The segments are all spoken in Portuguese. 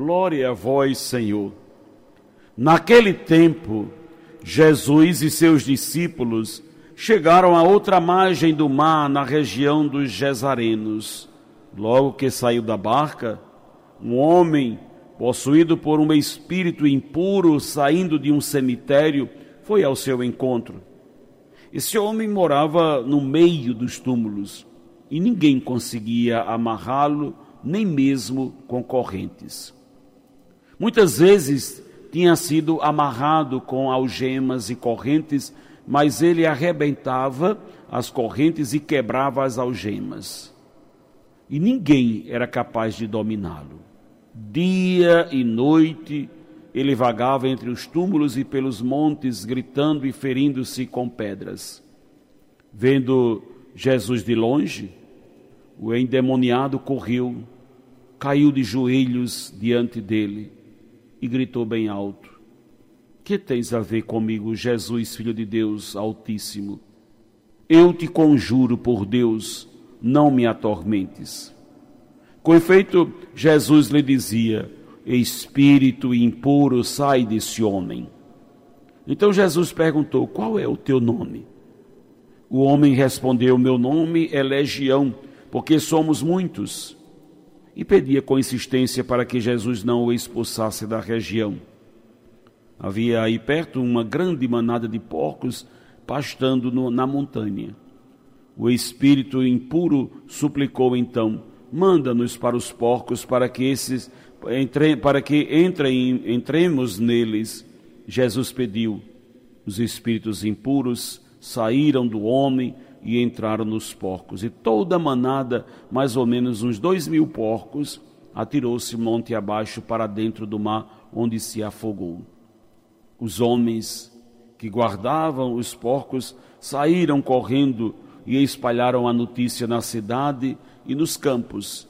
Glória a vós, Senhor. Naquele tempo, Jesus e seus discípulos chegaram a outra margem do mar, na região dos Gesarenos. Logo que saiu da barca, um homem possuído por um espírito impuro, saindo de um cemitério, foi ao seu encontro. Esse homem morava no meio dos túmulos e ninguém conseguia amarrá-lo, nem mesmo com correntes. Muitas vezes tinha sido amarrado com algemas e correntes, mas ele arrebentava as correntes e quebrava as algemas. E ninguém era capaz de dominá-lo. Dia e noite ele vagava entre os túmulos e pelos montes, gritando e ferindo-se com pedras. Vendo Jesus de longe, o endemoniado correu, caiu de joelhos diante dele e gritou bem alto: Que tens a ver comigo, Jesus, filho de Deus Altíssimo? Eu te conjuro por Deus, não me atormentes. Com efeito, Jesus lhe dizia: Espírito impuro, sai desse homem. Então Jesus perguntou: Qual é o teu nome? O homem respondeu: Meu nome é Legião, porque somos muitos. E pedia com insistência para que Jesus não o expulsasse da região. Havia aí perto uma grande manada de porcos pastando no, na montanha. O espírito impuro suplicou então: manda-nos para os porcos para que esses entre, para que entrem, entremos neles. Jesus pediu. Os espíritos impuros saíram do homem e entraram nos porcos. E toda a manada, mais ou menos uns dois mil porcos, atirou-se monte abaixo para dentro do mar, onde se afogou. Os homens que guardavam os porcos saíram correndo e espalharam a notícia na cidade e nos campos,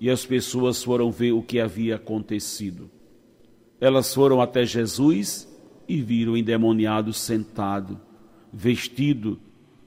e as pessoas foram ver o que havia acontecido. Elas foram até Jesus e viram o endemoniado sentado, vestido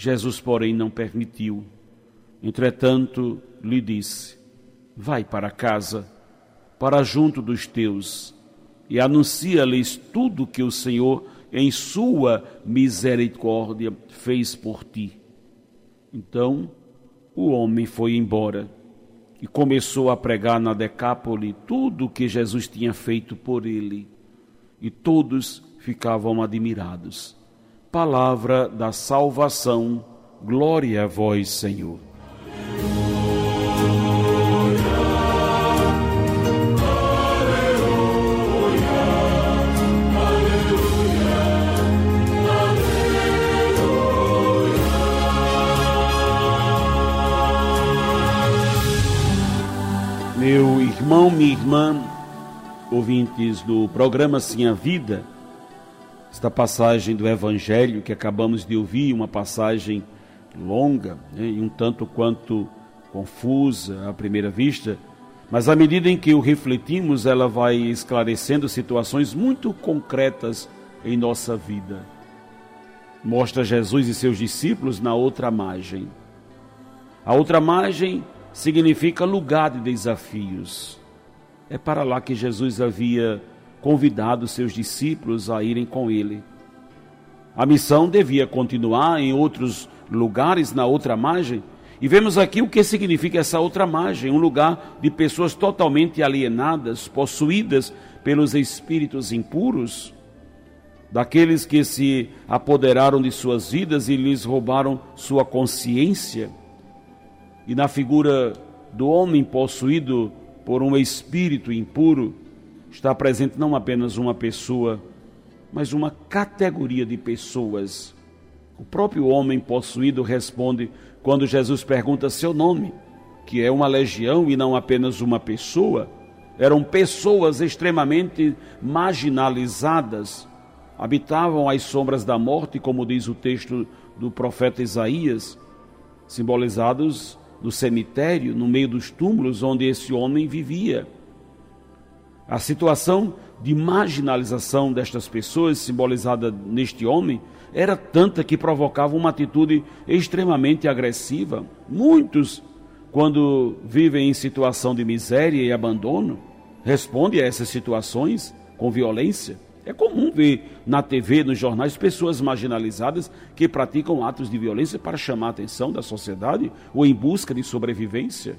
Jesus, porém, não permitiu. Entretanto, lhe disse: Vai para casa, para junto dos teus, e anuncia-lhes tudo que o Senhor, em sua misericórdia, fez por ti. Então, o homem foi embora e começou a pregar na Decápole tudo o que Jesus tinha feito por ele. E todos ficavam admirados. Palavra da salvação, glória a vós, Senhor. Meu irmão, minha irmã, ouvintes do programa Sim a Vida, esta passagem do Evangelho que acabamos de ouvir, uma passagem longa né, e um tanto quanto confusa à primeira vista, mas à medida em que o refletimos, ela vai esclarecendo situações muito concretas em nossa vida. Mostra Jesus e seus discípulos na outra margem. A outra margem significa lugar de desafios. É para lá que Jesus havia convidado seus discípulos a irem com ele. A missão devia continuar em outros lugares, na outra margem, E vemos aqui o que significa essa outra margem, um lugar de pessoas totalmente alienadas, possuídas pelos espíritos impuros, daqueles que se apoderaram de suas vidas e lhes roubaram sua consciência. E na figura do homem possuído por um espírito impuro, está presente não apenas uma pessoa, mas uma categoria de pessoas. O próprio homem possuído responde quando Jesus pergunta seu nome, que é uma legião e não apenas uma pessoa. Eram pessoas extremamente marginalizadas, habitavam as sombras da morte, como diz o texto do profeta Isaías, simbolizados no cemitério, no meio dos túmulos onde esse homem vivia. A situação de marginalização destas pessoas, simbolizada neste homem, era tanta que provocava uma atitude extremamente agressiva. Muitos, quando vivem em situação de miséria e abandono, respondem a essas situações com violência. É comum ver na TV, nos jornais, pessoas marginalizadas que praticam atos de violência para chamar a atenção da sociedade ou em busca de sobrevivência.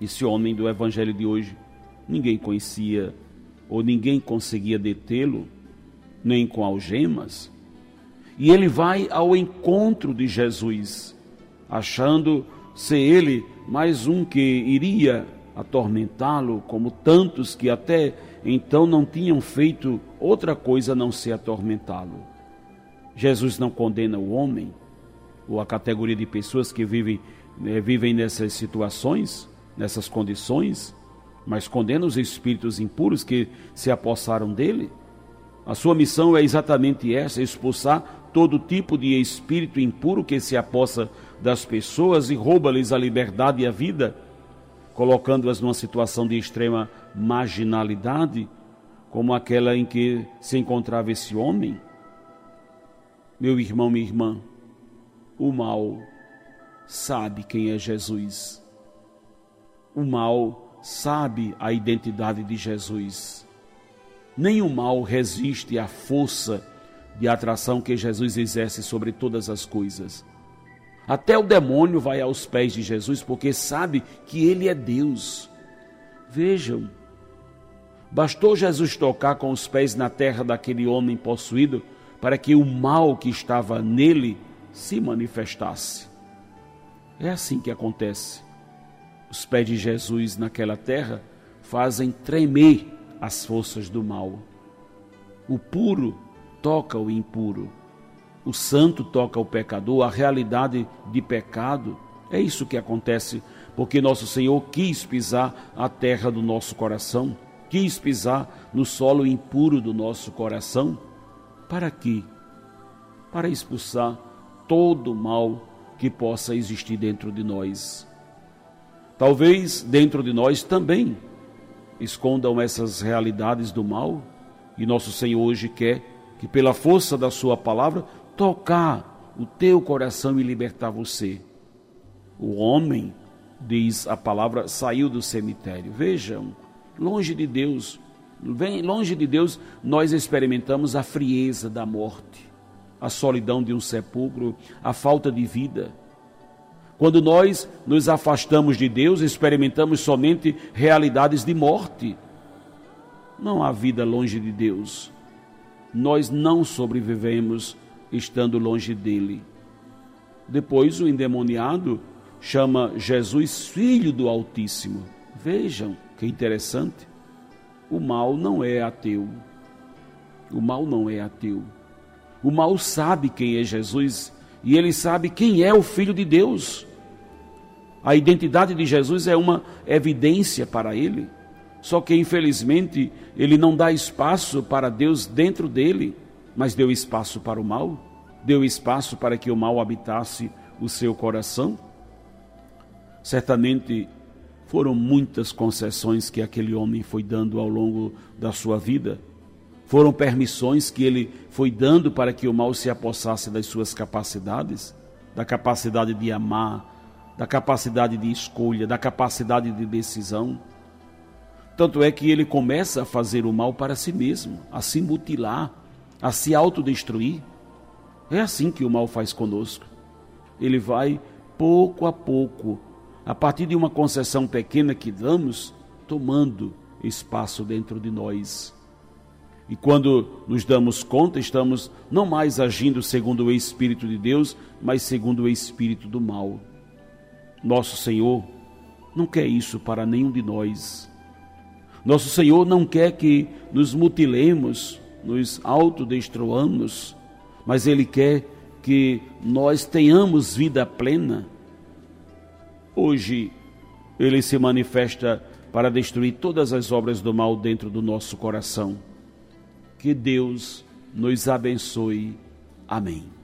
Esse homem do evangelho de hoje, ninguém conhecia ou ninguém conseguia detê-lo, nem com algemas. E ele vai ao encontro de Jesus, achando ser ele mais um que iria atormentá-lo, como tantos que até então não tinham feito outra coisa a não ser atormentá-lo. Jesus não condena o homem, ou a categoria de pessoas que vivem, né, vivem nessas situações, nessas condições, mas condena os espíritos impuros que se apossaram dele. A sua missão é exatamente essa: expulsar todo tipo de espírito impuro que se apossa das pessoas e rouba-lhes a liberdade e a vida, colocando-as numa situação de extrema marginalidade, como aquela em que se encontrava esse homem. Meu irmão, minha irmã, o mal sabe quem é Jesus. O mal sabe a identidade de Jesus. O mal resiste à força de atração que Jesus exerce sobre todas as coisas. Até o demônio vai aos pés de Jesus porque sabe que ele é Deus. Vejam, bastou Jesus tocar com os pés na terra daquele homem possuído para que o mal que estava nele se manifestasse. É assim que acontece. Os pés de Jesus naquela terra fazem tremer as forças do mal. O puro toca o impuro. O santo toca o pecador, a realidade de pecado. É isso que acontece, porque nosso Senhor quis pisar a terra do nosso coração, quis pisar no solo impuro do nosso coração. Para quê? Para expulsar todo o mal que possa existir dentro de nós. Talvez dentro de nós também escondam essas realidades do mal, e nosso Senhor hoje quer que, pela força da Sua palavra, tocar o teu coração e libertar você. O homem, diz a palavra, saiu do cemitério. Vejam, longe de Deus, bem longe de Deus, nós experimentamos a frieza da morte, a solidão de um sepulcro, a falta de vida quando nós nos afastamos de Deus, experimentamos somente realidades de morte. Não há vida longe de Deus. Nós não sobrevivemos estando longe dele. Depois, o endemoniado chama Jesus Filho do Altíssimo. Vejam que interessante. O mal não é ateu. O mal não é ateu. O mal sabe quem é Jesus e ele sabe quem é o Filho de Deus. A identidade de Jesus é uma evidência para ele. Só que, infelizmente, ele não dá espaço para Deus dentro dele, mas deu espaço para o mal, deu espaço para que o mal habitasse o seu coração. Certamente foram muitas concessões que aquele homem foi dando ao longo da sua vida foram permissões que ele foi dando para que o mal se apossasse das suas capacidades, da capacidade de amar, da capacidade de escolha, da capacidade de decisão. Tanto é que ele começa a fazer o mal para si mesmo, a se mutilar, a se autodestruir. É assim que o mal faz conosco. Ele vai pouco a pouco, a partir de uma concessão pequena que damos, tomando espaço dentro de nós. E quando nos damos conta, estamos não mais agindo segundo o Espírito de Deus, mas segundo o Espírito do mal. Nosso Senhor não quer isso para nenhum de nós. Nosso Senhor não quer que nos mutilemos, nos autodestruamos, mas Ele quer que nós tenhamos vida plena. Hoje, Ele se manifesta para destruir todas as obras do mal dentro do nosso coração. Que Deus nos abençoe. Amém.